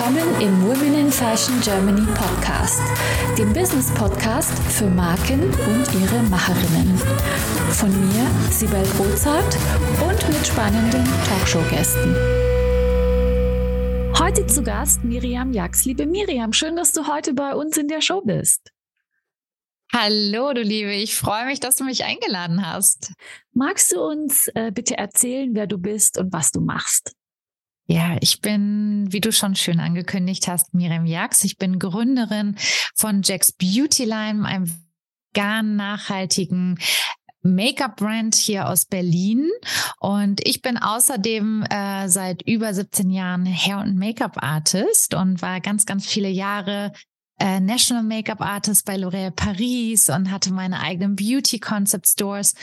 willkommen im Women in Fashion Germany Podcast, dem Business Podcast für Marken und ihre Macherinnen. Von mir, Sibel Rozart und mit spannenden Talkshow-Gästen. Heute zu Gast Miriam Jax. Liebe Miriam, schön, dass du heute bei uns in der Show bist. Hallo, du Liebe, ich freue mich, dass du mich eingeladen hast. Magst du uns äh, bitte erzählen, wer du bist und was du machst? Ja, ich bin, wie du schon schön angekündigt hast, Miriam Jax. Ich bin Gründerin von Jack's Beauty Line, einem vegan nachhaltigen Make-up-Brand hier aus Berlin. Und ich bin außerdem äh, seit über 17 Jahren Hair- und Make-up-Artist und war ganz, ganz viele Jahre äh, National Makeup Artist bei L'Oréal Paris und hatte meine eigenen Beauty Concept Stores.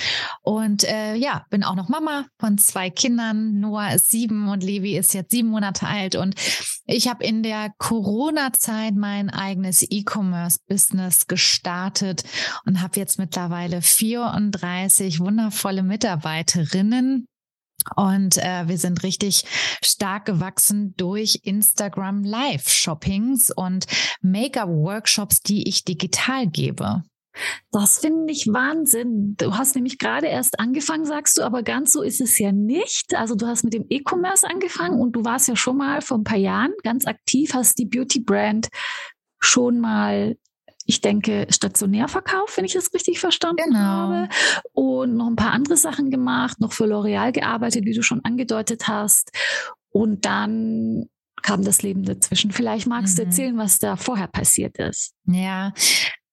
Und äh, ja, bin auch noch Mama von zwei Kindern. Noah ist sieben und Levi ist jetzt sieben Monate alt. Und ich habe in der Corona-Zeit mein eigenes E-Commerce-Business gestartet und habe jetzt mittlerweile 34 wundervolle Mitarbeiterinnen und äh, wir sind richtig stark gewachsen durch Instagram Live-Shoppings und Make-up-Workshops, die ich digital gebe. Das finde ich Wahnsinn. Du hast nämlich gerade erst angefangen, sagst du, aber ganz so ist es ja nicht. Also du hast mit dem E-Commerce angefangen und du warst ja schon mal vor ein paar Jahren ganz aktiv, hast die Beauty-Brand schon mal ich denke, stationär verkauft, wenn ich das richtig verstanden genau. habe. Und noch ein paar andere Sachen gemacht, noch für L'Oreal gearbeitet, wie du schon angedeutet hast. Und dann kam das Leben dazwischen. Vielleicht magst mhm. du erzählen, was da vorher passiert ist. Ja,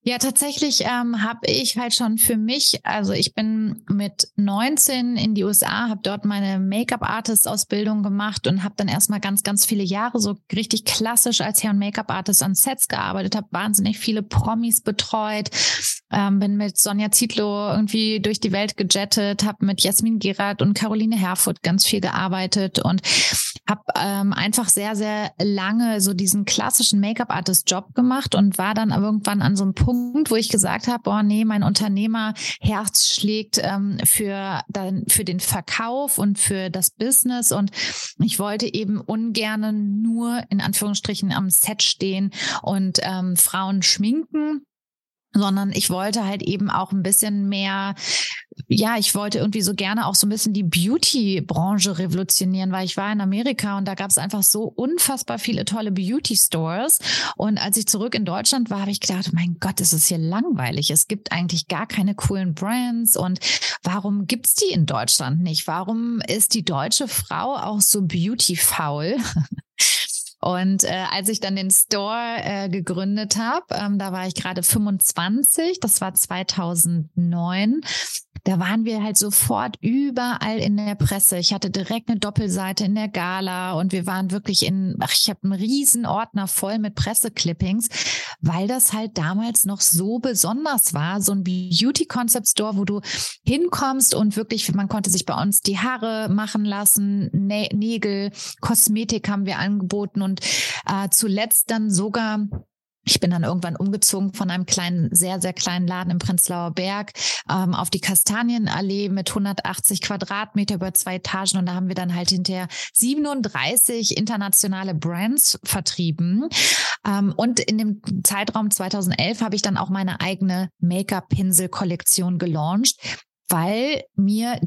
ja, tatsächlich ähm, habe ich halt schon für mich, also ich bin mit 19 in die USA, habe dort meine Make-up-Artist-Ausbildung gemacht und habe dann erstmal ganz, ganz viele Jahre so richtig klassisch als Hair- und Make-up-Artist an Sets gearbeitet, habe wahnsinnig viele Promis betreut, ähm, bin mit Sonja Zietlow irgendwie durch die Welt gejettet, habe mit Jasmin Gerard und Caroline Herfurth ganz viel gearbeitet und habe ähm, einfach sehr, sehr lange so diesen klassischen Make-up-Artist-Job gemacht und war dann irgendwann an so einem Punkt, Punkt, wo ich gesagt habe, boah, nee, mein Unternehmerherz schlägt ähm, für, dann, für den Verkauf und für das Business. Und ich wollte eben ungern nur in Anführungsstrichen am Set stehen und ähm, Frauen schminken sondern ich wollte halt eben auch ein bisschen mehr, ja, ich wollte irgendwie so gerne auch so ein bisschen die Beauty-Branche revolutionieren, weil ich war in Amerika und da gab es einfach so unfassbar viele tolle Beauty-Stores. Und als ich zurück in Deutschland war, habe ich gedacht, mein Gott, ist es hier langweilig. Es gibt eigentlich gar keine coolen Brands und warum gibt's die in Deutschland nicht? Warum ist die deutsche Frau auch so beauty-faul? Und äh, als ich dann den Store äh, gegründet habe, ähm, da war ich gerade 25, das war 2009, da waren wir halt sofort überall in der Presse. Ich hatte direkt eine Doppelseite in der Gala und wir waren wirklich in, ach, ich habe einen riesen Ordner voll mit Presseclippings, weil das halt damals noch so besonders war. So ein Beauty Concept Store, wo du hinkommst und wirklich, man konnte sich bei uns die Haare machen lassen, Nä Nägel, Kosmetik haben wir angeboten und äh, zuletzt dann sogar ich bin dann irgendwann umgezogen von einem kleinen, sehr, sehr kleinen Laden im Prenzlauer Berg ähm, auf die Kastanienallee mit 180 Quadratmeter über zwei Etagen. Und da haben wir dann halt hinterher 37 internationale Brands vertrieben. Ähm, und in dem Zeitraum 2011 habe ich dann auch meine eigene Make-up-Pinsel-Kollektion gelauncht, weil mir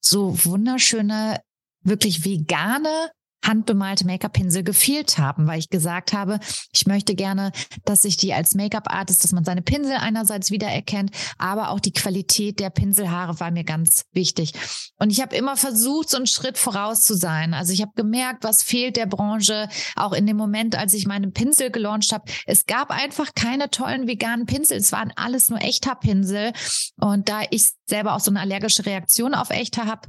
so wunderschöne wirklich vegane handbemalte Make-up-Pinsel gefehlt haben, weil ich gesagt habe, ich möchte gerne, dass sich die als Make-up-Artist, dass man seine Pinsel einerseits wiedererkennt, aber auch die Qualität der Pinselhaare war mir ganz wichtig. Und ich habe immer versucht, so einen Schritt voraus zu sein. Also ich habe gemerkt, was fehlt der Branche, auch in dem Moment, als ich meine Pinsel gelauncht habe. Es gab einfach keine tollen veganen Pinsel. Es waren alles nur echter Pinsel. Und da ich selber auch so eine allergische Reaktion auf echter habe,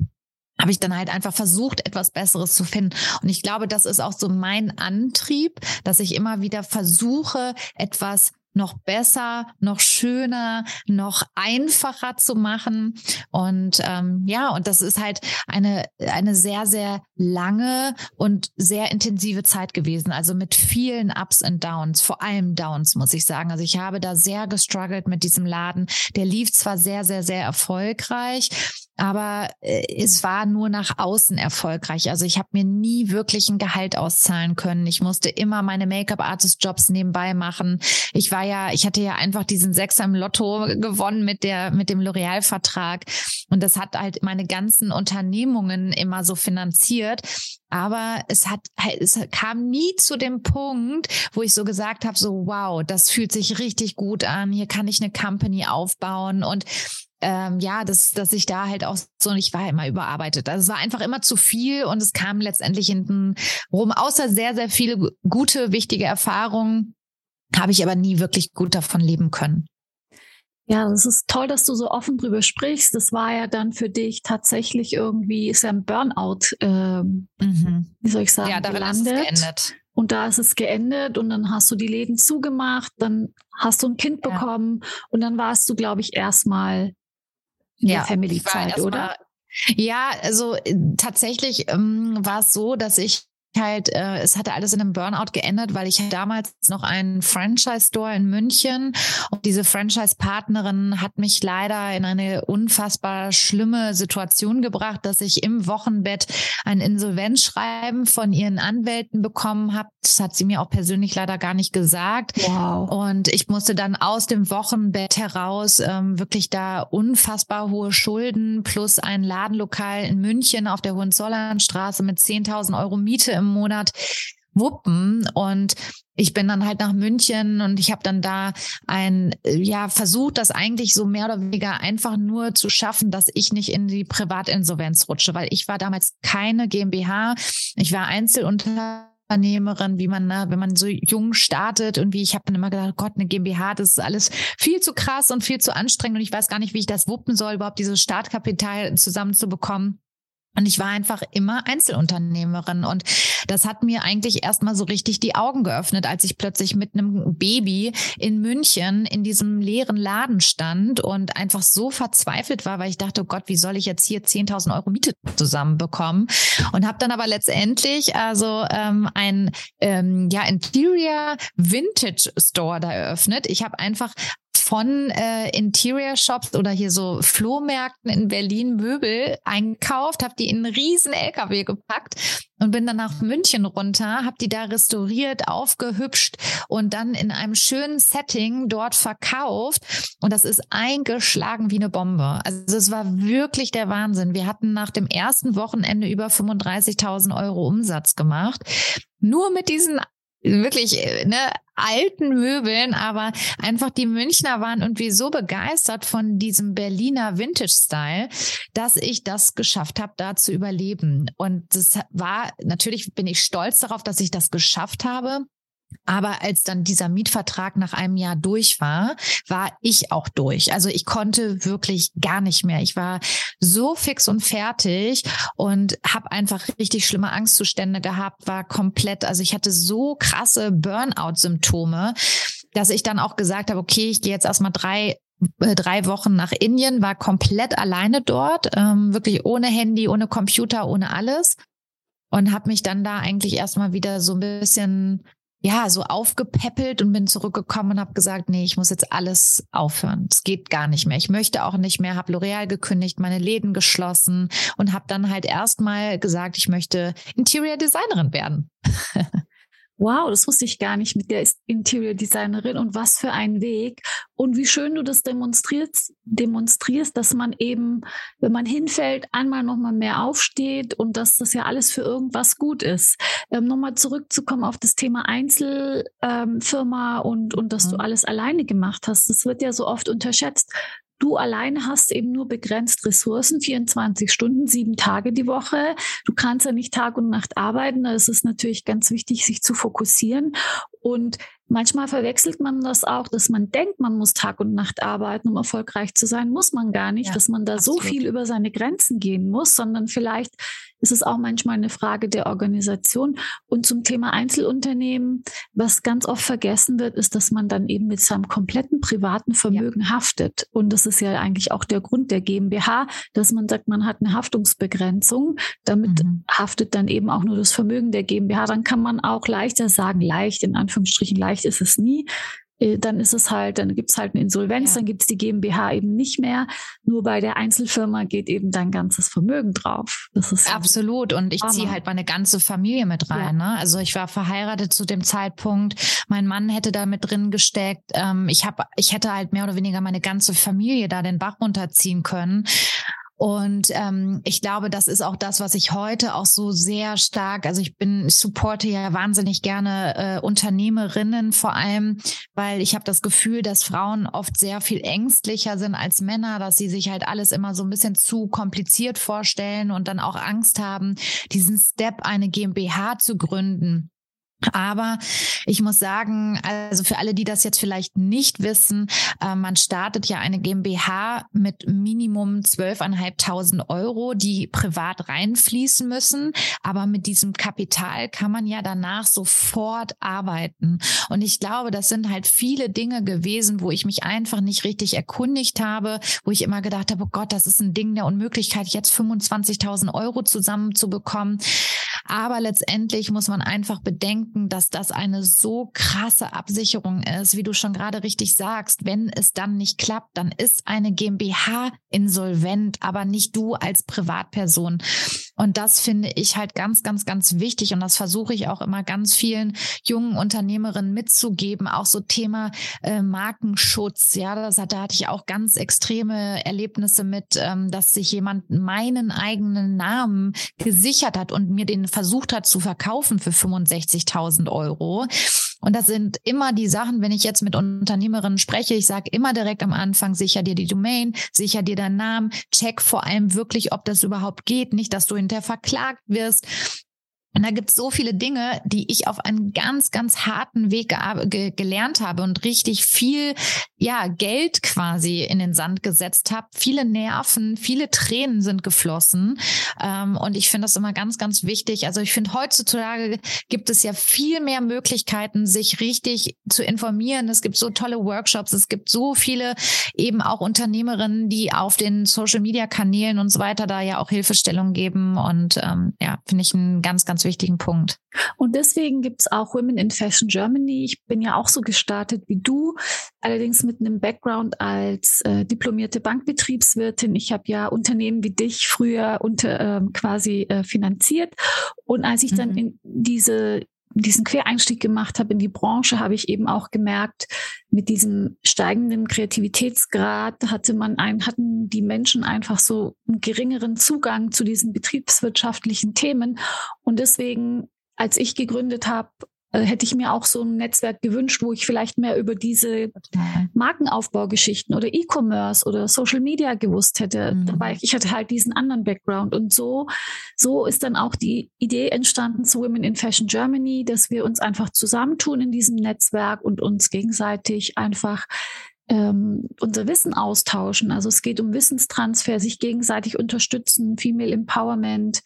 habe ich dann halt einfach versucht, etwas Besseres zu finden. Und ich glaube, das ist auch so mein Antrieb, dass ich immer wieder versuche, etwas noch besser, noch schöner, noch einfacher zu machen. Und ähm, ja, und das ist halt eine, eine sehr, sehr lange und sehr intensive Zeit gewesen. Also mit vielen Ups und Downs, vor allem Downs, muss ich sagen. Also ich habe da sehr gestruggelt mit diesem Laden. Der lief zwar sehr, sehr, sehr erfolgreich, aber äh, es war nur nach außen erfolgreich. Also ich habe mir nie wirklich ein Gehalt auszahlen können. Ich musste immer meine Make-up-Artist-Jobs nebenbei machen. Ich war ja, ich hatte ja einfach diesen Sechser im Lotto gewonnen mit der mit dem L'Oreal-Vertrag und das hat halt meine ganzen Unternehmungen immer so finanziert. Aber es hat, es kam nie zu dem Punkt, wo ich so gesagt habe, so wow, das fühlt sich richtig gut an. Hier kann ich eine Company aufbauen und ähm, ja, dass, dass ich da halt auch so, ich war immer überarbeitet. Also es war einfach immer zu viel und es kam letztendlich hinten rum, außer sehr, sehr viele gute, wichtige Erfahrungen, habe ich aber nie wirklich gut davon leben können. Ja, das ist toll, dass du so offen drüber sprichst. Das war ja dann für dich tatsächlich irgendwie, ist ja ein Burnout, ähm, mhm. wie soll ich sagen, ja, gelandet. Ist es geendet. Und da ist es geendet und dann hast du die Läden zugemacht, dann hast du ein Kind ja. bekommen und dann warst du, glaube ich, erstmal in ja, der Family-Zeit, oder? Ja, also äh, tatsächlich ähm, war es so, dass ich halt, äh, es hatte alles in einem Burnout geändert, weil ich damals noch einen Franchise-Store in München und diese Franchise-Partnerin hat mich leider in eine unfassbar schlimme Situation gebracht, dass ich im Wochenbett ein Insolvenzschreiben von ihren Anwälten bekommen habe. Das hat sie mir auch persönlich leider gar nicht gesagt. Wow. Und ich musste dann aus dem Wochenbett heraus ähm, wirklich da unfassbar hohe Schulden plus ein Ladenlokal in München auf der Hohenzollernstraße mit 10.000 Euro Miete im Monat wuppen und ich bin dann halt nach München und ich habe dann da ein ja versucht, das eigentlich so mehr oder weniger einfach nur zu schaffen, dass ich nicht in die Privatinsolvenz rutsche, weil ich war damals keine GmbH, ich war Einzelunternehmerin, wie man, ne, wenn man so jung startet und wie ich habe dann immer gedacht, Gott, eine GmbH, das ist alles viel zu krass und viel zu anstrengend und ich weiß gar nicht, wie ich das wuppen soll, überhaupt dieses Startkapital zusammenzubekommen. Und ich war einfach immer Einzelunternehmerin. Und das hat mir eigentlich erstmal so richtig die Augen geöffnet, als ich plötzlich mit einem Baby in München in diesem leeren Laden stand und einfach so verzweifelt war, weil ich dachte, oh Gott, wie soll ich jetzt hier 10.000 Euro Miete zusammenbekommen? Und habe dann aber letztendlich also ähm, ein ähm, ja, Interior Vintage Store da eröffnet. Ich habe einfach von äh, Interior Shops oder hier so Flohmärkten in Berlin Möbel eingekauft, habe die in einen riesen LKW gepackt und bin dann nach München runter, habe die da restauriert, aufgehübscht und dann in einem schönen Setting dort verkauft und das ist eingeschlagen wie eine Bombe. Also es war wirklich der Wahnsinn. Wir hatten nach dem ersten Wochenende über 35.000 Euro Umsatz gemacht. Nur mit diesen wirklich äh, ne, alten Möbeln, aber einfach die Münchner waren irgendwie so begeistert von diesem Berliner Vintage-Style, dass ich das geschafft habe, da zu überleben. Und das war, natürlich bin ich stolz darauf, dass ich das geschafft habe. Aber als dann dieser Mietvertrag nach einem Jahr durch war, war ich auch durch. Also ich konnte wirklich gar nicht mehr. Ich war so fix und fertig und habe einfach richtig schlimme Angstzustände gehabt, war komplett, also ich hatte so krasse Burnout-Symptome, dass ich dann auch gesagt habe, okay, ich gehe jetzt erstmal drei äh, drei Wochen nach Indien, war komplett alleine dort, ähm, wirklich ohne Handy, ohne Computer, ohne alles und habe mich dann da eigentlich erstmal wieder so ein bisschen ja, so aufgepäppelt und bin zurückgekommen und habe gesagt, nee, ich muss jetzt alles aufhören. Es geht gar nicht mehr. Ich möchte auch nicht mehr, habe L'Oreal gekündigt, meine Läden geschlossen und habe dann halt erstmal gesagt, ich möchte Interior Designerin werden. wow, das wusste ich gar nicht mit der Interior Designerin und was für ein Weg. Und wie schön du das demonstrierst, demonstrierst, dass man eben, wenn man hinfällt, einmal nochmal mehr aufsteht und dass das ja alles für irgendwas gut ist. Ähm, nochmal zurückzukommen auf das Thema Einzelfirma ähm, und, und dass mhm. du alles alleine gemacht hast. Das wird ja so oft unterschätzt. Du alleine hast eben nur begrenzt Ressourcen, 24 Stunden, sieben Tage die Woche. Du kannst ja nicht Tag und Nacht arbeiten. Da ist es natürlich ganz wichtig, sich zu fokussieren. Und Manchmal verwechselt man das auch, dass man denkt, man muss Tag und Nacht arbeiten, um erfolgreich zu sein. Muss man gar nicht, ja, dass man da absolut. so viel über seine Grenzen gehen muss, sondern vielleicht ist es auch manchmal eine Frage der Organisation. Und zum Thema Einzelunternehmen, was ganz oft vergessen wird, ist, dass man dann eben mit seinem kompletten privaten Vermögen ja. haftet. Und das ist ja eigentlich auch der Grund der GmbH, dass man sagt, man hat eine Haftungsbegrenzung. Damit mhm. haftet dann eben auch nur das Vermögen der GmbH. Dann kann man auch leichter sagen, leicht in Anführungsstrichen leicht ist es nie. Äh, dann ist es halt, dann gibt es halt eine Insolvenz, ja. dann gibt es die GmbH eben nicht mehr. Nur bei der Einzelfirma geht eben dein ganzes Vermögen drauf. Das ist absolut. Und ich ziehe halt meine ganze Familie mit rein. Ja. Ne? Also ich war verheiratet zu dem Zeitpunkt. Mein Mann hätte da mit drin gesteckt. Ähm, ich habe, ich hätte halt mehr oder weniger meine ganze Familie da den Bach runterziehen können. Und ähm, ich glaube, das ist auch das, was ich heute auch so sehr stark, also ich bin, ich supporte ja wahnsinnig gerne äh, Unternehmerinnen vor allem, weil ich habe das Gefühl, dass Frauen oft sehr viel ängstlicher sind als Männer, dass sie sich halt alles immer so ein bisschen zu kompliziert vorstellen und dann auch Angst haben, diesen Step, eine GmbH zu gründen. Aber ich muss sagen, also für alle, die das jetzt vielleicht nicht wissen, äh, man startet ja eine GmbH mit Minimum 12.500 Euro, die privat reinfließen müssen. Aber mit diesem Kapital kann man ja danach sofort arbeiten. Und ich glaube, das sind halt viele Dinge gewesen, wo ich mich einfach nicht richtig erkundigt habe, wo ich immer gedacht habe, oh Gott, das ist ein Ding der Unmöglichkeit, jetzt 25.000 Euro zusammenzubekommen. Aber letztendlich muss man einfach bedenken, dass das eine so krasse Absicherung ist, wie du schon gerade richtig sagst. Wenn es dann nicht klappt, dann ist eine GmbH insolvent, aber nicht du als Privatperson. Und das finde ich halt ganz, ganz, ganz wichtig. Und das versuche ich auch immer ganz vielen jungen Unternehmerinnen mitzugeben. Auch so Thema äh, Markenschutz. Ja, das, da hatte ich auch ganz extreme Erlebnisse mit, ähm, dass sich jemand meinen eigenen Namen gesichert hat und mir den versucht hat zu verkaufen für 65.000 Euro. Und das sind immer die Sachen, wenn ich jetzt mit Unternehmerinnen spreche, ich sage immer direkt am Anfang, sicher dir die Domain, sicher dir deinen Namen, check vor allem wirklich, ob das überhaupt geht, nicht, dass du hinterher verklagt wirst. Und da gibt es so viele Dinge, die ich auf einen ganz, ganz harten Weg ge ge gelernt habe und richtig viel, ja, Geld quasi in den Sand gesetzt habe. Viele Nerven, viele Tränen sind geflossen. Ähm, und ich finde das immer ganz, ganz wichtig. Also ich finde, heutzutage gibt es ja viel mehr Möglichkeiten, sich richtig zu informieren. Es gibt so tolle Workshops. Es gibt so viele eben auch Unternehmerinnen, die auf den Social Media Kanälen und so weiter da ja auch Hilfestellung geben. Und ähm, ja, finde ich ein ganz, ganz wichtigen Punkt. Und deswegen gibt es auch Women in Fashion Germany. Ich bin ja auch so gestartet wie du, allerdings mit einem Background als äh, diplomierte Bankbetriebswirtin. Ich habe ja Unternehmen wie dich früher unter ähm, quasi äh, finanziert. Und als ich mhm. dann in diese diesen Quereinstieg gemacht habe in die Branche, habe ich eben auch gemerkt, mit diesem steigenden Kreativitätsgrad hatte man ein, hatten die Menschen einfach so einen geringeren Zugang zu diesen betriebswirtschaftlichen Themen. Und deswegen, als ich gegründet habe, äh, hätte ich mir auch so ein Netzwerk gewünscht, wo ich vielleicht mehr über diese Markenaufbaugeschichten oder E-Commerce oder Social Media gewusst hätte. Mhm. Weil ich hatte halt diesen anderen Background. Und so, so ist dann auch die Idee entstanden zu Women in Fashion Germany, dass wir uns einfach zusammentun in diesem Netzwerk und uns gegenseitig einfach ähm, unser Wissen austauschen. Also es geht um Wissenstransfer, sich gegenseitig unterstützen, Female Empowerment,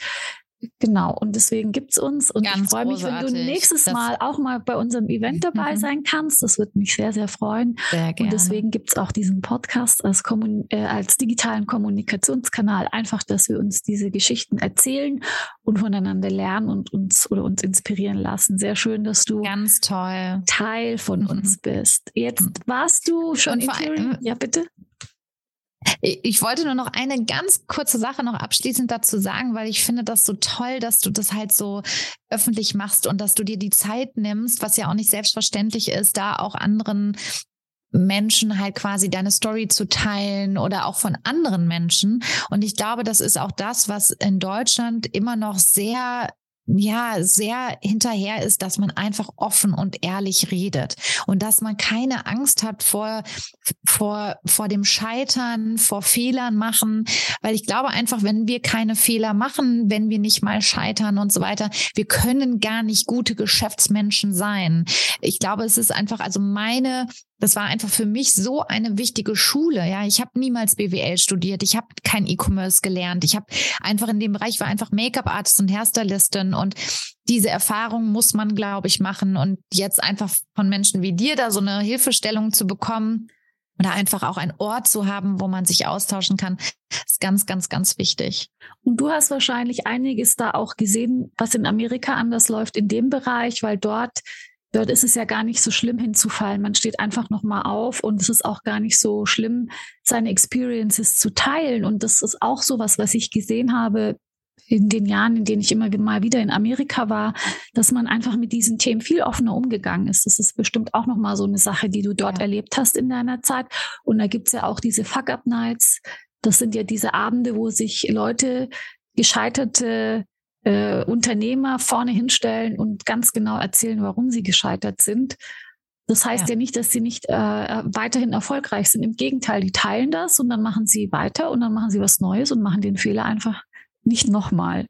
Genau, und deswegen gibt's uns. Und Ganz ich freue mich, wenn du nächstes das Mal auch mal bei unserem Event dabei mhm. sein kannst. Das würde mich sehr, sehr freuen. Sehr gerne. Und deswegen gibt's auch diesen Podcast als, Kommun äh, als digitalen Kommunikationskanal. Einfach, dass wir uns diese Geschichten erzählen und voneinander lernen und uns oder uns inspirieren lassen. Sehr schön, dass du Ganz toll. Teil von mhm. uns bist. Jetzt mhm. warst du schon in allem, Ja, bitte. Ich wollte nur noch eine ganz kurze Sache noch abschließend dazu sagen, weil ich finde das so toll, dass du das halt so öffentlich machst und dass du dir die Zeit nimmst, was ja auch nicht selbstverständlich ist, da auch anderen Menschen halt quasi deine Story zu teilen oder auch von anderen Menschen. Und ich glaube, das ist auch das, was in Deutschland immer noch sehr ja, sehr hinterher ist, dass man einfach offen und ehrlich redet und dass man keine Angst hat vor, vor, vor dem Scheitern, vor Fehlern machen, weil ich glaube einfach, wenn wir keine Fehler machen, wenn wir nicht mal scheitern und so weiter, wir können gar nicht gute Geschäftsmenschen sein. Ich glaube, es ist einfach, also meine das war einfach für mich so eine wichtige Schule. Ja, ich habe niemals BWL studiert, ich habe kein E-Commerce gelernt, ich habe einfach in dem Bereich war einfach Make-up-Artist und Hairstylistin und diese Erfahrung muss man, glaube ich, machen und jetzt einfach von Menschen wie dir da so eine Hilfestellung zu bekommen oder einfach auch einen Ort zu haben, wo man sich austauschen kann, ist ganz, ganz, ganz wichtig. Und du hast wahrscheinlich einiges da auch gesehen, was in Amerika anders läuft in dem Bereich, weil dort dort ist es ja gar nicht so schlimm hinzufallen. Man steht einfach nochmal auf und es ist auch gar nicht so schlimm, seine Experiences zu teilen. Und das ist auch so was, was ich gesehen habe in den Jahren, in denen ich immer mal wieder in Amerika war, dass man einfach mit diesen Themen viel offener umgegangen ist. Das ist bestimmt auch nochmal so eine Sache, die du dort ja. erlebt hast in deiner Zeit. Und da gibt's ja auch diese Fuck-Up-Nights. Das sind ja diese Abende, wo sich Leute gescheiterte äh, Unternehmer vorne hinstellen und ganz genau erzählen, warum sie gescheitert sind. Das heißt ja, ja nicht, dass sie nicht äh, weiterhin erfolgreich sind. Im Gegenteil, die teilen das und dann machen sie weiter und dann machen sie was Neues und machen den Fehler einfach nicht nochmal.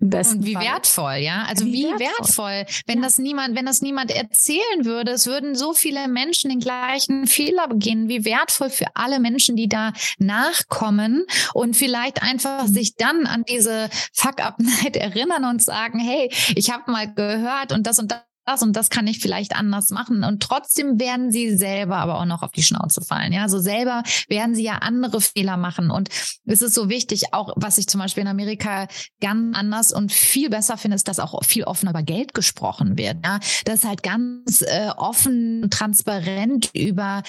Und wie Fall. wertvoll, ja? Also wie, wie wertvoll. wertvoll. Wenn ja. das niemand, wenn das niemand erzählen würde, es würden so viele Menschen den gleichen Fehler begehen. Wie wertvoll für alle Menschen, die da nachkommen und vielleicht einfach mhm. sich dann an diese Fuck-Up-Night erinnern und sagen, hey, ich habe mal gehört und das und das das und das kann ich vielleicht anders machen. Und trotzdem werden sie selber aber auch noch auf die Schnauze fallen. Ja, so also selber werden sie ja andere Fehler machen. Und es ist so wichtig, auch was ich zum Beispiel in Amerika ganz anders und viel besser finde, ist, dass auch viel offener über Geld gesprochen wird. Ja, das ist halt ganz äh, offen, transparent über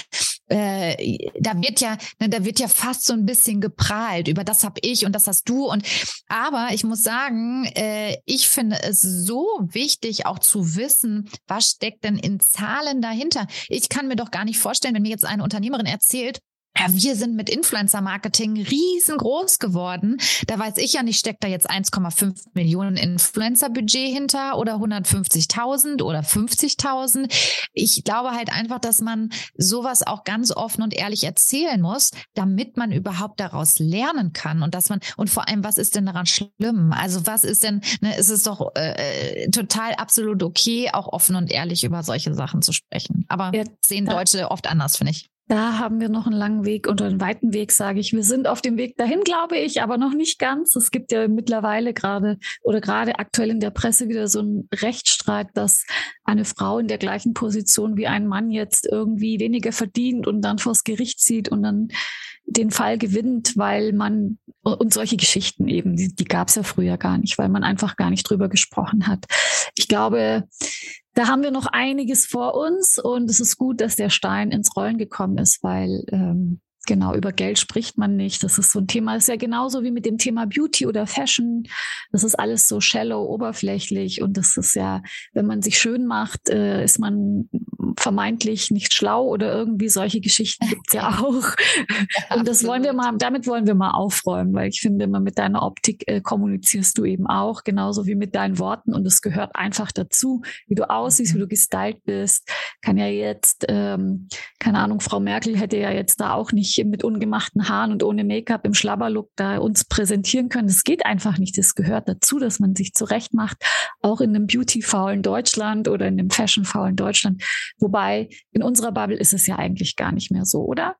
äh, da wird ja, ne, da wird ja fast so ein bisschen geprahlt über das habe ich und das hast du und aber ich muss sagen, äh, ich finde es so wichtig auch zu wissen, was steckt denn in Zahlen dahinter. Ich kann mir doch gar nicht vorstellen, wenn mir jetzt eine Unternehmerin erzählt, ja, wir sind mit Influencer-Marketing riesengroß geworden. Da weiß ich ja nicht, steckt da jetzt 1,5 Millionen Influencer-Budget hinter oder 150.000 oder 50.000. Ich glaube halt einfach, dass man sowas auch ganz offen und ehrlich erzählen muss, damit man überhaupt daraus lernen kann und dass man und vor allem, was ist denn daran schlimm? Also was ist denn, ne, ist es doch äh, total absolut okay, auch offen und ehrlich über solche Sachen zu sprechen. Aber ja, sehen Deutsche oft anders, finde ich. Da haben wir noch einen langen Weg oder einen weiten Weg, sage ich. Wir sind auf dem Weg dahin, glaube ich, aber noch nicht ganz. Es gibt ja mittlerweile gerade oder gerade aktuell in der Presse wieder so einen Rechtsstreit, dass eine Frau in der gleichen Position wie ein Mann jetzt irgendwie weniger verdient und dann vors Gericht zieht und dann den Fall gewinnt, weil man und solche Geschichten eben, die, die gab es ja früher gar nicht, weil man einfach gar nicht drüber gesprochen hat. Ich glaube, da haben wir noch einiges vor uns und es ist gut, dass der Stein ins Rollen gekommen ist, weil ähm, Genau, über Geld spricht man nicht. Das ist so ein Thema, das ist ja genauso wie mit dem Thema Beauty oder Fashion. Das ist alles so shallow, oberflächlich und das ist ja, wenn man sich schön macht, äh, ist man vermeintlich nicht schlau oder irgendwie solche Geschichten gibt's ja auch. Ja, und das wollen wir mal, damit wollen wir mal aufräumen, weil ich finde, immer mit deiner Optik äh, kommunizierst du eben auch, genauso wie mit deinen Worten und es gehört einfach dazu, wie du aussiehst, mhm. wie du gestylt bist. Kann ja jetzt, ähm, keine Ahnung, Frau Merkel hätte ja jetzt da auch nicht nicht mit ungemachten Haaren und ohne Make-up im Schlabberlook da uns präsentieren können. Das geht einfach nicht. Das gehört dazu, dass man sich zurecht macht, auch in einem beauty-faulen Deutschland oder in einem fashion-faulen Deutschland. Wobei in unserer Bubble ist es ja eigentlich gar nicht mehr so, oder?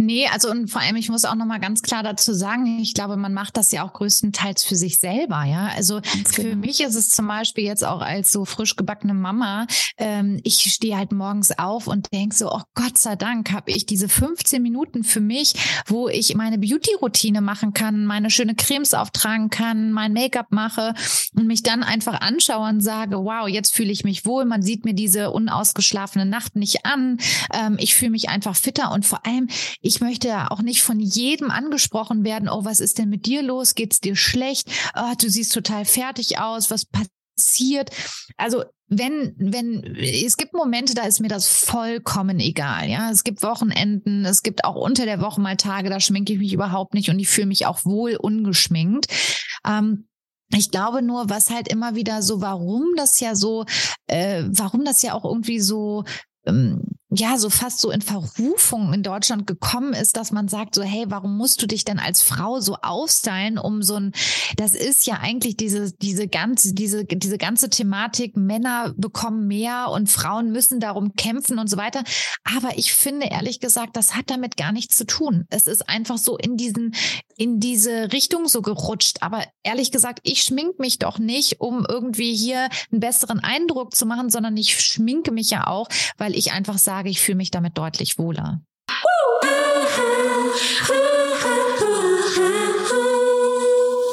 Nee, also und vor allem, ich muss auch nochmal ganz klar dazu sagen, ich glaube, man macht das ja auch größtenteils für sich selber, ja. Also ganz für genau. mich ist es zum Beispiel jetzt auch als so frisch gebackene Mama, ähm, ich stehe halt morgens auf und denke so, oh Gott sei Dank habe ich diese 15 Minuten für mich, wo ich meine Beauty-Routine machen kann, meine schöne Cremes auftragen kann, mein Make-up mache und mich dann einfach anschaue und sage, wow, jetzt fühle ich mich wohl, man sieht mir diese unausgeschlafene Nacht nicht an, ähm, ich fühle mich einfach fitter und vor allem ich möchte ja auch nicht von jedem angesprochen werden, oh, was ist denn mit dir los? Geht's dir schlecht? Oh, du siehst total fertig aus. Was passiert? Also wenn, wenn, es gibt Momente, da ist mir das vollkommen egal. Ja, es gibt Wochenenden, es gibt auch unter der Woche mal Tage, da schminke ich mich überhaupt nicht und ich fühle mich auch wohl ungeschminkt. Ähm, ich glaube nur, was halt immer wieder so, warum das ja so, äh, warum das ja auch irgendwie so ähm, ja, so fast so in Verrufung in Deutschland gekommen ist, dass man sagt so, hey, warum musst du dich denn als Frau so aufstylen, um so ein, das ist ja eigentlich diese, diese ganze, diese, diese ganze Thematik, Männer bekommen mehr und Frauen müssen darum kämpfen und so weiter. Aber ich finde ehrlich gesagt, das hat damit gar nichts zu tun. Es ist einfach so in diesen, in diese Richtung so gerutscht. Aber ehrlich gesagt, ich schmink mich doch nicht, um irgendwie hier einen besseren Eindruck zu machen, sondern ich schminke mich ja auch, weil ich einfach sage, sage, ich fühle mich damit deutlich wohler.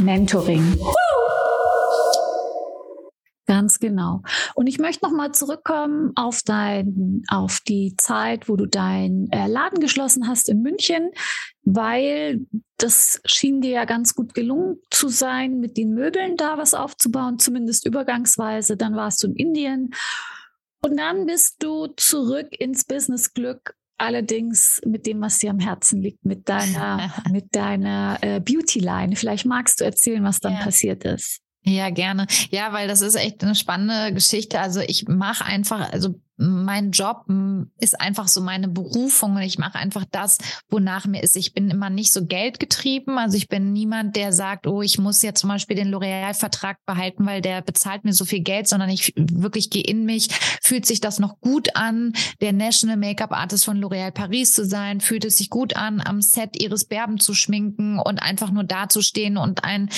mentoring. Ganz genau. Und ich möchte nochmal zurückkommen auf dein, auf die Zeit, wo du deinen äh, Laden geschlossen hast in München, weil das schien dir ja ganz gut gelungen zu sein, mit den Möbeln da was aufzubauen, zumindest übergangsweise. Dann warst du in Indien und dann bist du zurück ins Business Glück, allerdings mit dem, was dir am Herzen liegt, mit deiner, mit deiner äh, Beauty Line. Vielleicht magst du erzählen, was dann ja. passiert ist. Ja, gerne. Ja, weil das ist echt eine spannende Geschichte. Also ich mache einfach, also mein Job ist einfach so meine Berufung und ich mache einfach das, wonach mir ist. Ich bin immer nicht so geldgetrieben. Also ich bin niemand, der sagt, oh, ich muss jetzt zum Beispiel den L'Oreal-Vertrag behalten, weil der bezahlt mir so viel Geld, sondern ich wirklich gehe in mich. Fühlt sich das noch gut an, der National Make-up Artist von L'Oreal Paris zu sein? Fühlt es sich gut an, am Set ihres Berben zu schminken und einfach nur dazustehen und ein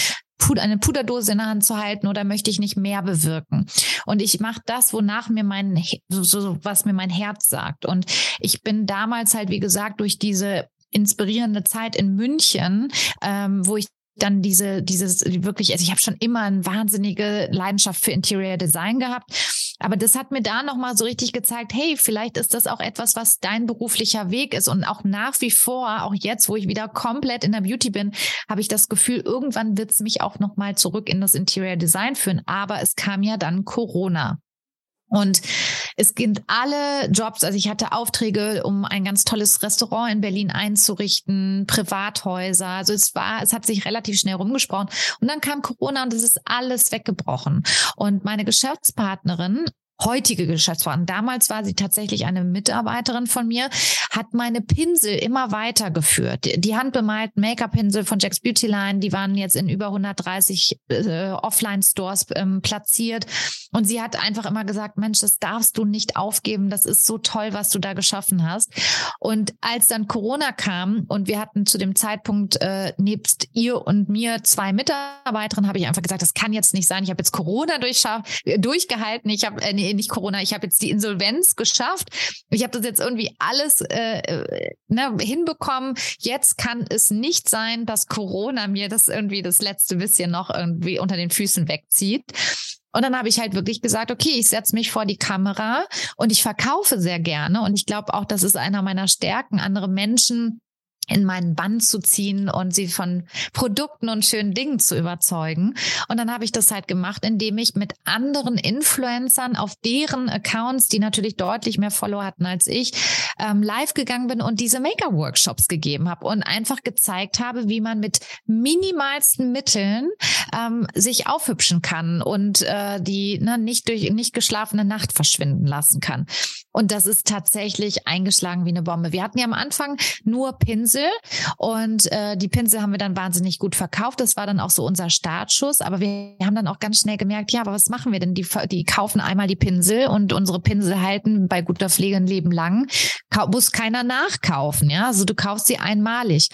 eine Puderdose in der Hand zu halten oder möchte ich nicht mehr bewirken? Und ich mache das, wonach mir mein, so, so, was mir mein Herz sagt. Und ich bin damals halt, wie gesagt, durch diese inspirierende Zeit in München, ähm, wo ich dann diese, dieses wirklich, also ich habe schon immer eine wahnsinnige Leidenschaft für Interior Design gehabt. Aber das hat mir da nochmal so richtig gezeigt, hey, vielleicht ist das auch etwas, was dein beruflicher Weg ist. Und auch nach wie vor, auch jetzt, wo ich wieder komplett in der Beauty bin, habe ich das Gefühl, irgendwann wird es mich auch nochmal zurück in das Interior Design führen. Aber es kam ja dann Corona. Und es gibt alle Jobs, also ich hatte Aufträge, um ein ganz tolles Restaurant in Berlin einzurichten, Privathäuser. Also es war, es hat sich relativ schnell rumgesprochen. Und dann kam Corona und es ist alles weggebrochen. Und meine Geschäftspartnerin heutige Geschäftspartnerin, damals war sie tatsächlich eine Mitarbeiterin von mir, hat meine Pinsel immer weitergeführt. Die handbemalten Make-up-Pinsel von Jack's Beauty Line, die waren jetzt in über 130 äh, Offline-Stores ähm, platziert. Und sie hat einfach immer gesagt, Mensch, das darfst du nicht aufgeben. Das ist so toll, was du da geschaffen hast. Und als dann Corona kam und wir hatten zu dem Zeitpunkt äh, nebst ihr und mir zwei Mitarbeiterinnen, habe ich einfach gesagt, das kann jetzt nicht sein. Ich habe jetzt Corona durchgehalten. Ich habe äh, nee, nicht Corona, ich habe jetzt die Insolvenz geschafft. Ich habe das jetzt irgendwie alles äh, äh, ne, hinbekommen. Jetzt kann es nicht sein, dass Corona mir das irgendwie das letzte bisschen noch irgendwie unter den Füßen wegzieht. Und dann habe ich halt wirklich gesagt, okay, ich setze mich vor die Kamera und ich verkaufe sehr gerne. Und ich glaube auch, das ist einer meiner Stärken, andere Menschen in meinen Bann zu ziehen und sie von Produkten und schönen Dingen zu überzeugen. Und dann habe ich das halt gemacht, indem ich mit anderen Influencern auf deren Accounts, die natürlich deutlich mehr Follower hatten als ich, ähm, live gegangen bin und diese Maker-Workshops gegeben habe und einfach gezeigt habe, wie man mit minimalsten Mitteln ähm, sich aufhübschen kann und äh, die ne, nicht durch nicht geschlafene Nacht verschwinden lassen kann. Und das ist tatsächlich eingeschlagen wie eine Bombe. Wir hatten ja am Anfang nur Pinsel und äh, die Pinsel haben wir dann wahnsinnig gut verkauft. Das war dann auch so unser Startschuss. Aber wir haben dann auch ganz schnell gemerkt, ja, aber was machen wir denn? Die, die kaufen einmal die Pinsel und unsere Pinsel halten bei guter Pflege ein Leben lang. Muss keiner nachkaufen, ja. Also du kaufst sie einmalig.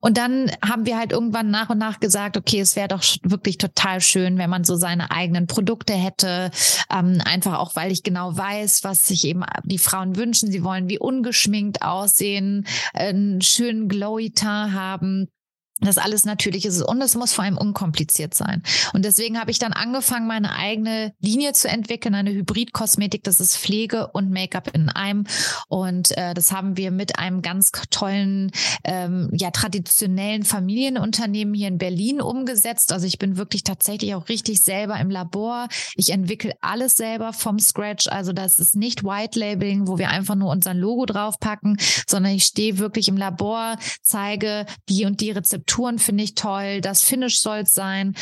Und dann haben wir halt irgendwann nach und nach gesagt, okay, es wäre doch wirklich total schön, wenn man so seine eigenen Produkte hätte. Ähm, einfach auch, weil ich genau weiß, was sich eben die Frauen wünschen. Sie wollen wie ungeschminkt aussehen, einen schönen glowy Teint haben das alles natürlich ist und es muss vor allem unkompliziert sein. Und deswegen habe ich dann angefangen, meine eigene Linie zu entwickeln, eine Hybrid-Kosmetik, das ist Pflege und Make-up in einem. Und äh, das haben wir mit einem ganz tollen, ähm, ja, traditionellen Familienunternehmen hier in Berlin umgesetzt. Also ich bin wirklich tatsächlich auch richtig selber im Labor. Ich entwickle alles selber vom Scratch. Also das ist nicht White Labeling, wo wir einfach nur unser Logo draufpacken, sondern ich stehe wirklich im Labor, zeige die und die Rezeptur Rezepturen finde ich toll, das Finish soll es sein.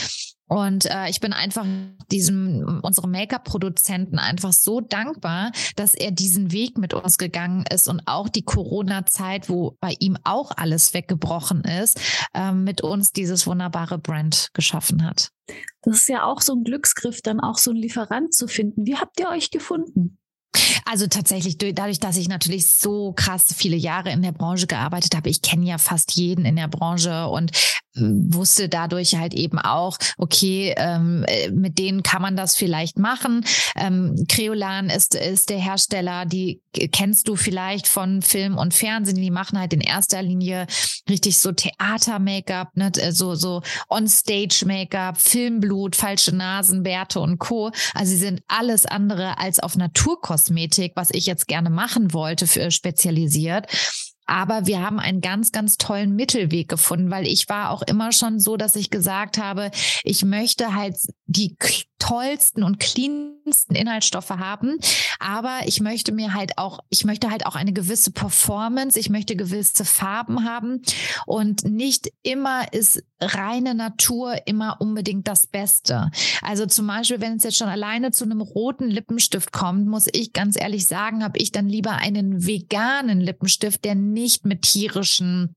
Und äh, ich bin einfach diesem, unserem Make-up-Produzenten einfach so dankbar, dass er diesen Weg mit uns gegangen ist und auch die Corona-Zeit, wo bei ihm auch alles weggebrochen ist, äh, mit uns dieses wunderbare Brand geschaffen hat. Das ist ja auch so ein Glücksgriff, dann auch so einen Lieferant zu finden. Wie habt ihr euch gefunden? Also tatsächlich, dadurch, dass ich natürlich so krass viele Jahre in der Branche gearbeitet habe, ich kenne ja fast jeden in der Branche und wusste dadurch halt eben auch, okay, ähm, äh, mit denen kann man das vielleicht machen. Ähm, Creolan ist, ist der Hersteller, die kennst du vielleicht von Film und Fernsehen. Die machen halt in erster Linie richtig so Theater-Make-up, ne? Äh, so, so On-Stage-Make-up, Filmblut, falsche Nasen, Bärte und Co. Also sie sind alles andere als auf Naturkosmetik, was ich jetzt gerne machen wollte, für spezialisiert. Aber wir haben einen ganz, ganz tollen Mittelweg gefunden, weil ich war auch immer schon so, dass ich gesagt habe, ich möchte halt die tollsten und cleansten Inhaltsstoffe haben. Aber ich möchte mir halt auch, ich möchte halt auch eine gewisse Performance, ich möchte gewisse Farben haben und nicht immer ist reine Natur immer unbedingt das Beste. Also zum Beispiel, wenn es jetzt schon alleine zu einem roten Lippenstift kommt, muss ich ganz ehrlich sagen, habe ich dann lieber einen veganen Lippenstift, der nicht mit tierischen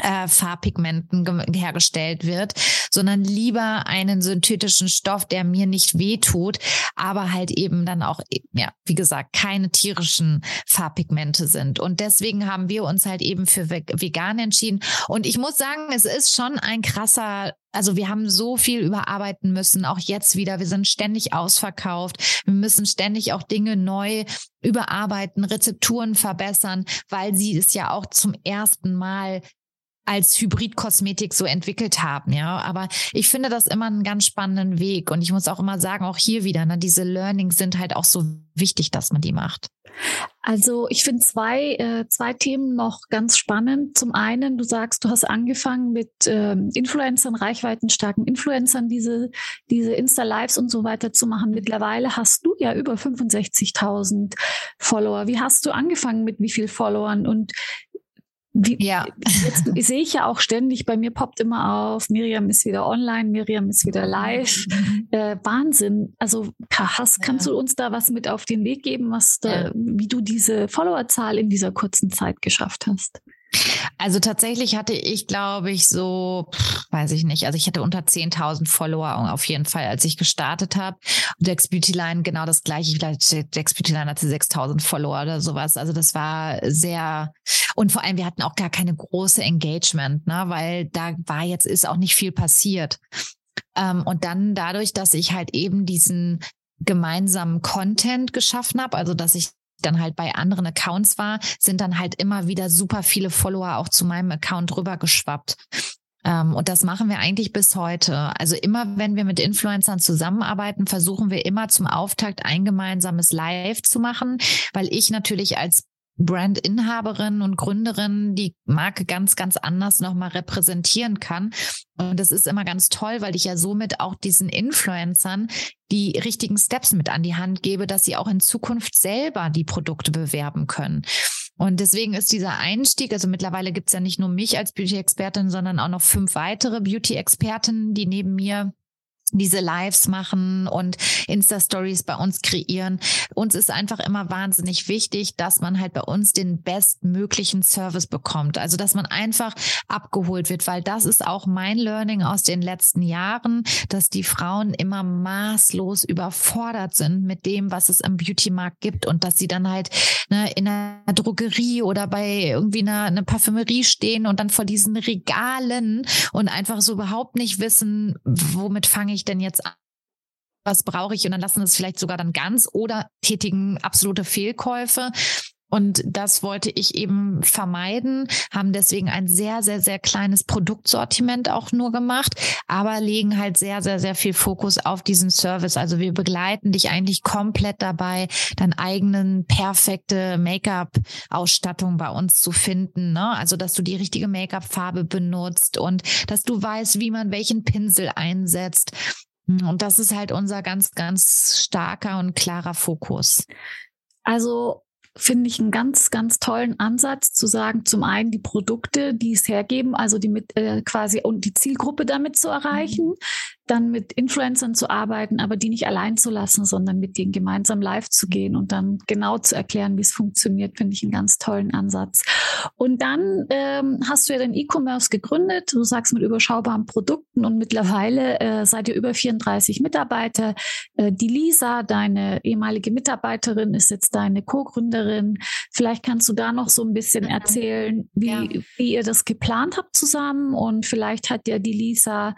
äh, Farbpigmenten hergestellt wird, sondern lieber einen synthetischen Stoff, der mir nicht wehtut, aber halt eben dann auch, ja, wie gesagt, keine tierischen Farbpigmente sind. Und deswegen haben wir uns halt eben für vegan entschieden. Und ich muss sagen, es ist schon ein krasser also wir haben so viel überarbeiten müssen, auch jetzt wieder. Wir sind ständig ausverkauft. Wir müssen ständig auch Dinge neu überarbeiten, Rezepturen verbessern, weil sie es ja auch zum ersten Mal als Hybridkosmetik so entwickelt haben, ja. Aber ich finde das immer einen ganz spannenden Weg. Und ich muss auch immer sagen, auch hier wieder, ne, diese Learnings sind halt auch so wichtig, dass man die macht. Also ich finde zwei, äh, zwei Themen noch ganz spannend. Zum einen, du sagst, du hast angefangen mit ähm, Influencern, reichweitenstarken Influencern, diese, diese Insta-Lives und so weiter zu machen. Mittlerweile hast du ja über 65.000 Follower. Wie hast du angefangen mit wie viel Followern und wie, ja. Jetzt sehe ich ja auch ständig, bei mir poppt immer auf, Miriam ist wieder online, Miriam ist wieder live. Mhm. Äh, Wahnsinn. Also hast, ja. kannst du uns da was mit auf den Weg geben, was da, ja. wie du diese Followerzahl in dieser kurzen Zeit geschafft hast? Also tatsächlich hatte ich, glaube ich, so, weiß ich nicht, also ich hatte unter 10.000 Follower auf jeden Fall, als ich gestartet habe. Und Dex Beautyline genau das gleiche. Vielleicht Dex Beautyline hatte 6.000 Follower oder sowas. Also das war sehr, und vor allem wir hatten auch gar keine große Engagement, ne, weil da war jetzt, ist auch nicht viel passiert. Ähm, und dann dadurch, dass ich halt eben diesen gemeinsamen Content geschaffen habe, also dass ich dann halt bei anderen Accounts war, sind dann halt immer wieder super viele Follower auch zu meinem Account rübergeschwappt. Ähm, und das machen wir eigentlich bis heute. Also immer, wenn wir mit Influencern zusammenarbeiten, versuchen wir immer zum Auftakt ein gemeinsames Live zu machen, weil ich natürlich als Brandinhaberin und Gründerin die Marke ganz, ganz anders nochmal repräsentieren kann. Und das ist immer ganz toll, weil ich ja somit auch diesen Influencern die richtigen Steps mit an die Hand gebe, dass sie auch in Zukunft selber die Produkte bewerben können. Und deswegen ist dieser Einstieg, also mittlerweile gibt es ja nicht nur mich als Beauty-Expertin, sondern auch noch fünf weitere Beauty-Expertinnen, die neben mir diese Lives machen und Insta-Stories bei uns kreieren. Uns ist einfach immer wahnsinnig wichtig, dass man halt bei uns den bestmöglichen Service bekommt. Also, dass man einfach abgeholt wird, weil das ist auch mein Learning aus den letzten Jahren, dass die Frauen immer maßlos überfordert sind mit dem, was es im Beauty-Markt gibt und dass sie dann halt ne, in einer Drogerie oder bei irgendwie einer, einer Parfümerie stehen und dann vor diesen Regalen und einfach so überhaupt nicht wissen, womit fange ich ich denn jetzt an? Was brauche ich? Und dann lassen es vielleicht sogar dann ganz oder tätigen absolute Fehlkäufe. Und das wollte ich eben vermeiden, haben deswegen ein sehr, sehr, sehr kleines Produktsortiment auch nur gemacht, aber legen halt sehr, sehr, sehr viel Fokus auf diesen Service. Also wir begleiten dich eigentlich komplett dabei, deinen eigenen perfekte Make-up-Ausstattung bei uns zu finden. Ne? Also, dass du die richtige Make-up-Farbe benutzt und dass du weißt, wie man welchen Pinsel einsetzt. Und das ist halt unser ganz, ganz starker und klarer Fokus. Also finde ich einen ganz, ganz tollen Ansatz zu sagen, zum einen die Produkte, die es hergeben, also die mit äh, quasi und die Zielgruppe damit zu erreichen, mhm. dann mit Influencern zu arbeiten, aber die nicht allein zu lassen, sondern mit denen gemeinsam live zu gehen und dann genau zu erklären, wie es funktioniert, finde ich einen ganz tollen Ansatz. Und dann ähm, hast du ja den E-Commerce gegründet, du sagst mit überschaubaren Produkten und mittlerweile äh, seid ihr über 34 Mitarbeiter. Äh, die Lisa, deine ehemalige Mitarbeiterin, ist jetzt deine Co-Gründerin. Vielleicht kannst du da noch so ein bisschen mhm. erzählen, wie, ja. wie ihr das geplant habt zusammen und vielleicht hat ja die Lisa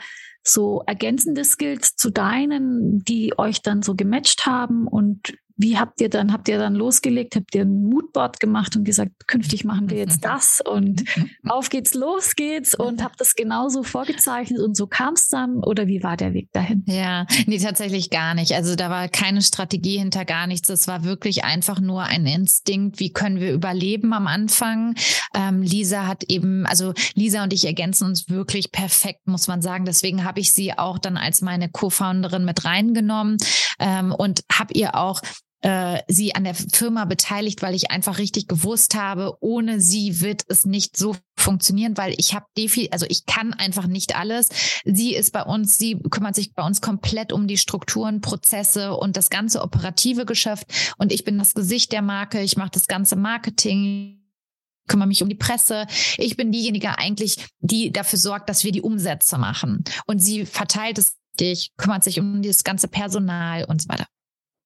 so ergänzende Skills zu deinen, die euch dann so gematcht haben und wie habt ihr dann, habt ihr dann losgelegt? Habt ihr ein Moodboard gemacht und gesagt, künftig machen wir jetzt das und auf geht's, los geht's und habt das genauso vorgezeichnet und so kam es dann oder wie war der Weg dahin? Ja, nee, tatsächlich gar nicht. Also da war keine Strategie hinter gar nichts. Das war wirklich einfach nur ein Instinkt. Wie können wir überleben am Anfang? Ähm, Lisa hat eben, also Lisa und ich ergänzen uns wirklich perfekt, muss man sagen. Deswegen habe ich sie auch dann als meine Co-Founderin mit reingenommen ähm, und habe ihr auch äh, sie an der Firma beteiligt, weil ich einfach richtig gewusst habe, ohne sie wird es nicht so funktionieren, weil ich habe defi also ich kann einfach nicht alles. Sie ist bei uns, sie kümmert sich bei uns komplett um die Strukturen, Prozesse und das ganze operative Geschäft und ich bin das Gesicht der Marke, ich mache das ganze Marketing kümmere mich um die Presse. Ich bin diejenige eigentlich, die dafür sorgt, dass wir die Umsätze machen. Und sie verteilt es kümmert sich um das ganze Personal und so weiter.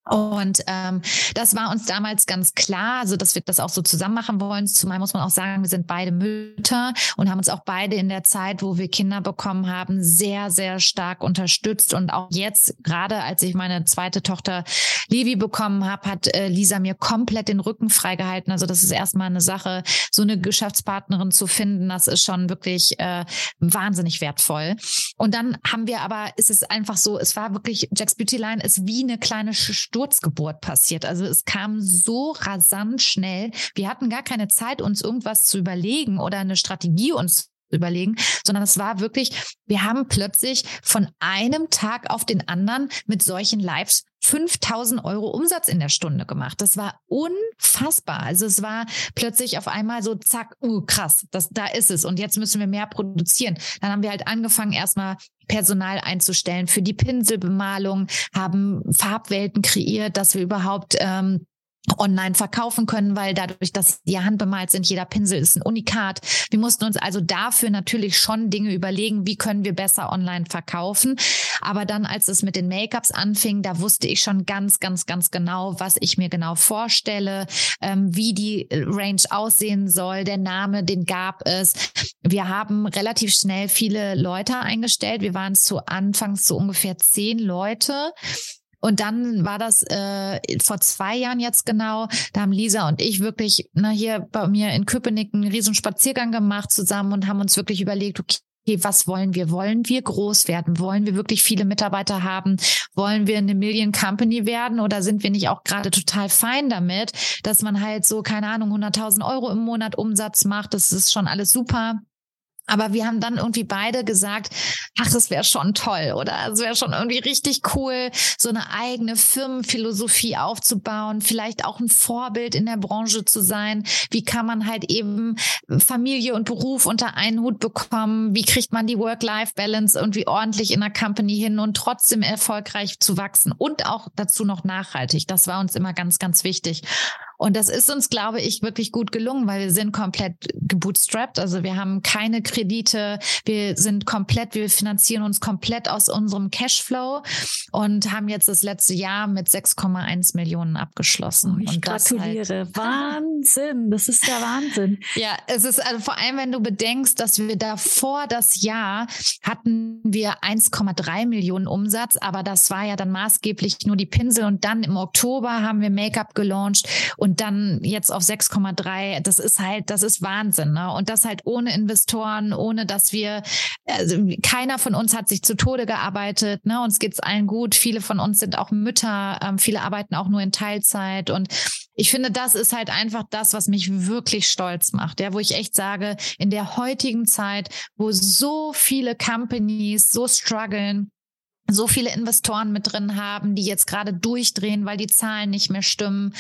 Und ähm, das war uns damals ganz klar, also dass wir das auch so zusammen machen wollen. Zumal muss man auch sagen, wir sind beide Mütter und haben uns auch beide in der Zeit, wo wir Kinder bekommen haben, sehr, sehr stark unterstützt. Und auch jetzt, gerade als ich meine zweite Tochter Levi bekommen habe, hat äh, Lisa mir komplett den Rücken freigehalten. Also das ist erstmal eine Sache, so eine Geschäftspartnerin zu finden, das ist schon wirklich äh, wahnsinnig wertvoll. Und dann haben wir aber, ist es einfach so, es war wirklich, Jack's Beauty Line ist wie eine kleine Stunde Sturzgeburt passiert. Also es kam so rasant schnell. Wir hatten gar keine Zeit, uns irgendwas zu überlegen oder eine Strategie uns überlegen, sondern es war wirklich, wir haben plötzlich von einem Tag auf den anderen mit solchen Lives 5000 Euro Umsatz in der Stunde gemacht. Das war unfassbar. Also es war plötzlich auf einmal so, zack, uh, krass, das, da ist es. Und jetzt müssen wir mehr produzieren. Dann haben wir halt angefangen, erstmal Personal einzustellen für die Pinselbemalung, haben Farbwelten kreiert, dass wir überhaupt ähm, online verkaufen können, weil dadurch, dass die handbemalt sind, jeder Pinsel ist ein Unikat. Wir mussten uns also dafür natürlich schon Dinge überlegen, wie können wir besser online verkaufen. Aber dann, als es mit den Make-ups anfing, da wusste ich schon ganz, ganz, ganz genau, was ich mir genau vorstelle, ähm, wie die Range aussehen soll. Der Name, den gab es. Wir haben relativ schnell viele Leute eingestellt. Wir waren zu Anfangs so ungefähr zehn Leute. Und dann war das äh, vor zwei Jahren jetzt genau, da haben Lisa und ich wirklich na, hier bei mir in Köpenick einen riesen Spaziergang gemacht zusammen und haben uns wirklich überlegt, okay, was wollen wir? Wollen wir groß werden? Wollen wir wirklich viele Mitarbeiter haben? Wollen wir eine Million Company werden? Oder sind wir nicht auch gerade total fein damit, dass man halt so, keine Ahnung, 100.000 Euro im Monat Umsatz macht? Das ist schon alles super. Aber wir haben dann irgendwie beide gesagt, ach, das wäre schon toll oder es wäre schon irgendwie richtig cool, so eine eigene Firmenphilosophie aufzubauen, vielleicht auch ein Vorbild in der Branche zu sein. Wie kann man halt eben Familie und Beruf unter einen Hut bekommen? Wie kriegt man die Work-Life-Balance irgendwie ordentlich in der Company hin und trotzdem erfolgreich zu wachsen und auch dazu noch nachhaltig? Das war uns immer ganz, ganz wichtig. Und das ist uns, glaube ich, wirklich gut gelungen, weil wir sind komplett gebootstrapped. Also wir haben keine Kredite. Wir sind komplett, wir finanzieren uns komplett aus unserem Cashflow und haben jetzt das letzte Jahr mit 6,1 Millionen abgeschlossen. Oh, ich und gratuliere. Halt Wahnsinn. Das ist der Wahnsinn. Ja, es ist also vor allem, wenn du bedenkst, dass wir davor das Jahr hatten wir 1,3 Millionen Umsatz, aber das war ja dann maßgeblich nur die Pinsel und dann im Oktober haben wir Make-up gelauncht und und dann jetzt auf 6,3, das ist halt, das ist Wahnsinn. Ne? Und das halt ohne Investoren, ohne dass wir, also keiner von uns hat sich zu Tode gearbeitet. Ne? Uns geht's allen gut. Viele von uns sind auch Mütter, ähm, viele arbeiten auch nur in Teilzeit. Und ich finde, das ist halt einfach das, was mich wirklich stolz macht. Ja, wo ich echt sage, in der heutigen Zeit, wo so viele Companies so strugglen, so viele Investoren mit drin haben, die jetzt gerade durchdrehen, weil die Zahlen nicht mehr stimmen,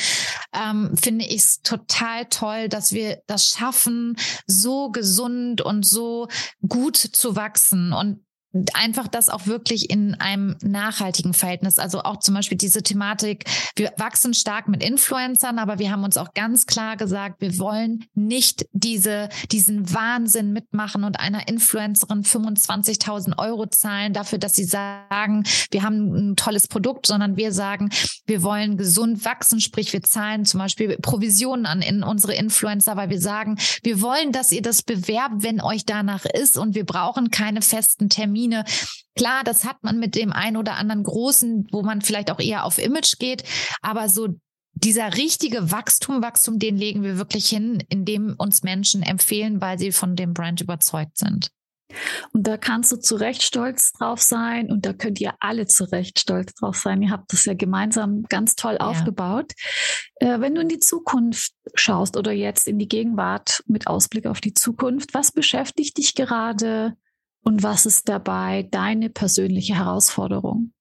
ähm, finde ich es total toll, dass wir das schaffen, so gesund und so gut zu wachsen. Und einfach das auch wirklich in einem nachhaltigen Verhältnis. Also auch zum Beispiel diese Thematik, wir wachsen stark mit Influencern, aber wir haben uns auch ganz klar gesagt, wir wollen nicht diese, diesen Wahnsinn mitmachen und einer Influencerin 25.000 Euro zahlen dafür, dass sie sagen, wir haben ein tolles Produkt, sondern wir sagen, wir wollen gesund wachsen, sprich wir zahlen zum Beispiel Provisionen an in unsere Influencer, weil wir sagen, wir wollen, dass ihr das bewerbt, wenn euch danach ist und wir brauchen keine festen Termine Termine. Klar, das hat man mit dem einen oder anderen großen, wo man vielleicht auch eher auf Image geht, aber so dieser richtige Wachstum, Wachstum, den legen wir wirklich hin, indem uns Menschen empfehlen, weil sie von dem Brand überzeugt sind. Und da kannst du zu Recht stolz drauf sein und da könnt ihr alle zu Recht stolz drauf sein. Ihr habt das ja gemeinsam ganz toll ja. aufgebaut. Äh, wenn du in die Zukunft schaust oder jetzt in die Gegenwart mit Ausblick auf die Zukunft, was beschäftigt dich gerade? Und was ist dabei deine persönliche Herausforderung?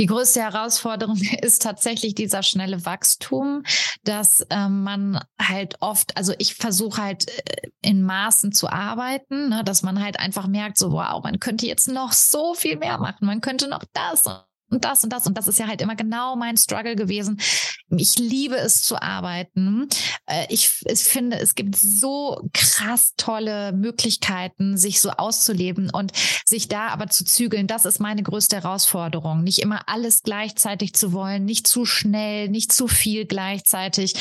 Die größte Herausforderung ist tatsächlich dieser schnelle Wachstum, dass äh, man halt oft, also ich versuche halt äh, in Maßen zu arbeiten, ne, dass man halt einfach merkt, so wow, man könnte jetzt noch so viel mehr machen, man könnte noch das und das und das. Und das ist ja halt immer genau mein Struggle gewesen. Ich liebe es zu arbeiten. Äh, ich, ich finde, es gibt so krass tolle Möglichkeiten, sich so auszuleben und sich da aber zu zügeln. Das ist meine größte Herausforderung. Nicht immer alles gleichzeitig zu wollen, nicht zu schnell, nicht zu viel gleichzeitig.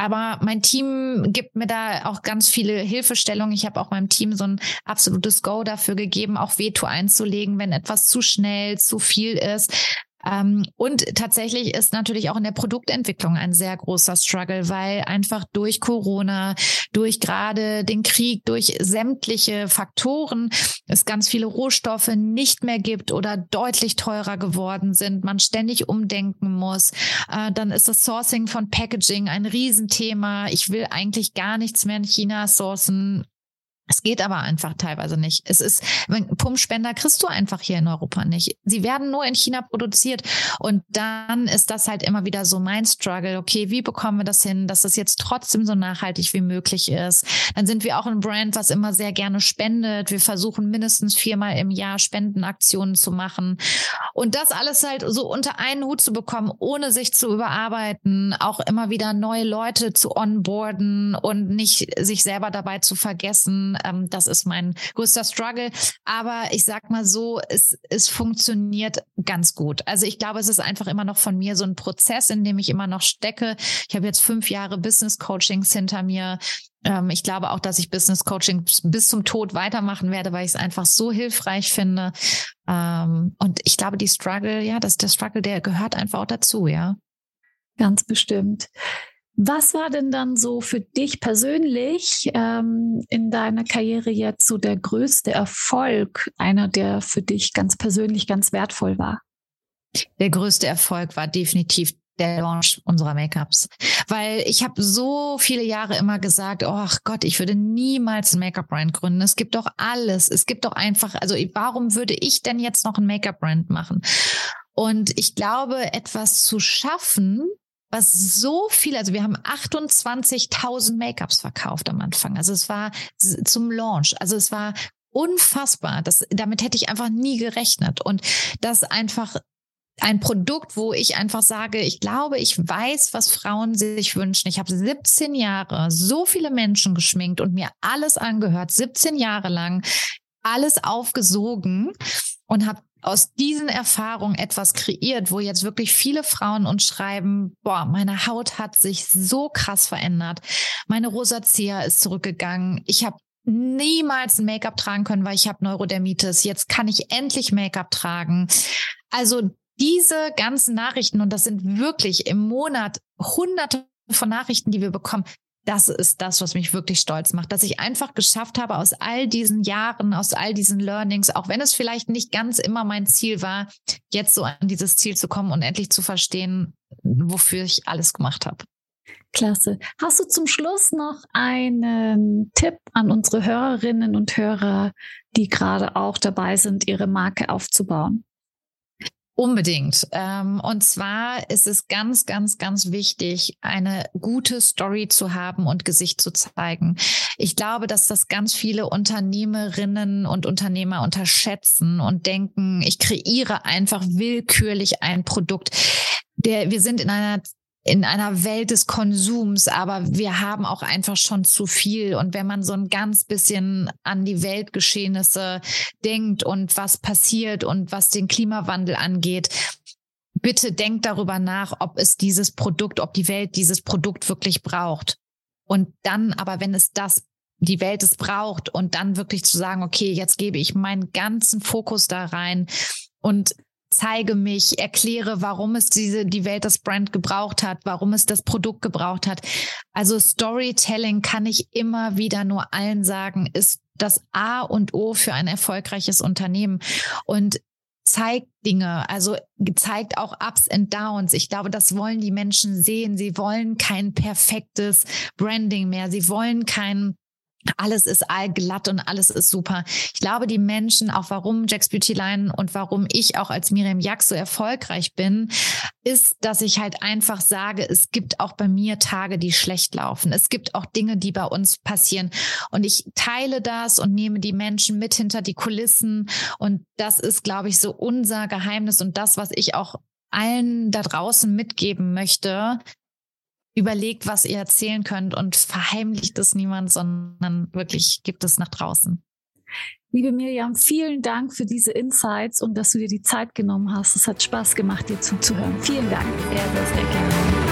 Aber mein Team gibt mir da auch ganz viele Hilfestellungen. Ich habe auch meinem Team so ein absolutes Go dafür gegeben, auch Veto einzulegen, wenn etwas zu schnell, zu viel ist. Ähm, und tatsächlich ist natürlich auch in der Produktentwicklung ein sehr großer Struggle, weil einfach durch Corona, durch gerade den Krieg, durch sämtliche Faktoren es ganz viele Rohstoffe nicht mehr gibt oder deutlich teurer geworden sind, man ständig umdenken muss. Äh, dann ist das Sourcing von Packaging ein Riesenthema. Ich will eigentlich gar nichts mehr in China sourcen. Es geht aber einfach teilweise nicht. Es ist, Pumpspender kriegst du einfach hier in Europa nicht. Sie werden nur in China produziert. Und dann ist das halt immer wieder so mein Struggle. Okay, wie bekommen wir das hin, dass das jetzt trotzdem so nachhaltig wie möglich ist? Dann sind wir auch ein Brand, was immer sehr gerne spendet. Wir versuchen mindestens viermal im Jahr Spendenaktionen zu machen. Und das alles halt so unter einen Hut zu bekommen, ohne sich zu überarbeiten, auch immer wieder neue Leute zu onboarden und nicht sich selber dabei zu vergessen, ähm, das ist mein größter Struggle. Aber ich sag mal so, es, es funktioniert ganz gut. Also ich glaube, es ist einfach immer noch von mir so ein Prozess, in dem ich immer noch stecke. Ich habe jetzt fünf Jahre Business Coachings hinter mir. Ähm, ich glaube auch, dass ich Business Coaching bis zum Tod weitermachen werde, weil ich es einfach so hilfreich finde. Ähm, und ich glaube, die Struggle, ja, das, der Struggle, der gehört einfach auch dazu, ja. Ganz bestimmt. Was war denn dann so für dich persönlich ähm, in deiner Karriere jetzt so der größte Erfolg, einer, der für dich ganz persönlich ganz wertvoll war? Der größte Erfolg war definitiv der Launch unserer Make-ups. Weil ich habe so viele Jahre immer gesagt, oh Gott, ich würde niemals ein Make-up-Brand gründen. Es gibt doch alles. Es gibt doch einfach, also warum würde ich denn jetzt noch ein Make-up-Brand machen? Und ich glaube, etwas zu schaffen, was so viel, also wir haben 28.000 Make-ups verkauft am Anfang. Also es war zum Launch. Also es war unfassbar. Das, damit hätte ich einfach nie gerechnet. Und das einfach ein Produkt, wo ich einfach sage, ich glaube, ich weiß, was Frauen sich wünschen. Ich habe 17 Jahre so viele Menschen geschminkt und mir alles angehört, 17 Jahre lang, alles aufgesogen und habe aus diesen Erfahrungen etwas kreiert, wo jetzt wirklich viele Frauen uns schreiben, boah, meine Haut hat sich so krass verändert. Meine Rosacea ist zurückgegangen. Ich habe niemals ein Make-up tragen können, weil ich habe Neurodermitis. Jetzt kann ich endlich Make-up tragen. Also diese ganzen Nachrichten, und das sind wirklich im Monat hunderte von Nachrichten, die wir bekommen, das ist das, was mich wirklich stolz macht, dass ich einfach geschafft habe, aus all diesen Jahren, aus all diesen Learnings, auch wenn es vielleicht nicht ganz immer mein Ziel war, jetzt so an dieses Ziel zu kommen und endlich zu verstehen, wofür ich alles gemacht habe. Klasse. Hast du zum Schluss noch einen Tipp an unsere Hörerinnen und Hörer, die gerade auch dabei sind, ihre Marke aufzubauen? Unbedingt. Ähm, und zwar ist es ganz, ganz, ganz wichtig, eine gute Story zu haben und Gesicht zu zeigen. Ich glaube, dass das ganz viele Unternehmerinnen und Unternehmer unterschätzen und denken, ich kreiere einfach willkürlich ein Produkt. Der, wir sind in einer in einer Welt des Konsums, aber wir haben auch einfach schon zu viel. Und wenn man so ein ganz bisschen an die Weltgeschehnisse denkt und was passiert und was den Klimawandel angeht, bitte denkt darüber nach, ob es dieses Produkt, ob die Welt dieses Produkt wirklich braucht. Und dann aber, wenn es das die Welt es braucht und dann wirklich zu sagen, okay, jetzt gebe ich meinen ganzen Fokus da rein und zeige mich, erkläre, warum es diese, die Welt das Brand gebraucht hat, warum es das Produkt gebraucht hat. Also Storytelling kann ich immer wieder nur allen sagen, ist das A und O für ein erfolgreiches Unternehmen. Und zeigt Dinge, also zeigt auch Ups and Downs. Ich glaube, das wollen die Menschen sehen. Sie wollen kein perfektes Branding mehr. Sie wollen kein alles ist allglatt und alles ist super. Ich glaube, die Menschen, auch warum Jack's Beauty Line und warum ich auch als Miriam Jack so erfolgreich bin, ist, dass ich halt einfach sage, es gibt auch bei mir Tage, die schlecht laufen. Es gibt auch Dinge, die bei uns passieren. Und ich teile das und nehme die Menschen mit hinter die Kulissen. Und das ist, glaube ich, so unser Geheimnis und das, was ich auch allen da draußen mitgeben möchte, überlegt, was ihr erzählen könnt und verheimlicht es niemand, sondern wirklich gibt es nach draußen. Liebe Miriam, vielen Dank für diese Insights und dass du dir die Zeit genommen hast. Es hat Spaß gemacht, dir zuzuhören. Vielen Dank. Sehr, sehr, sehr gerne.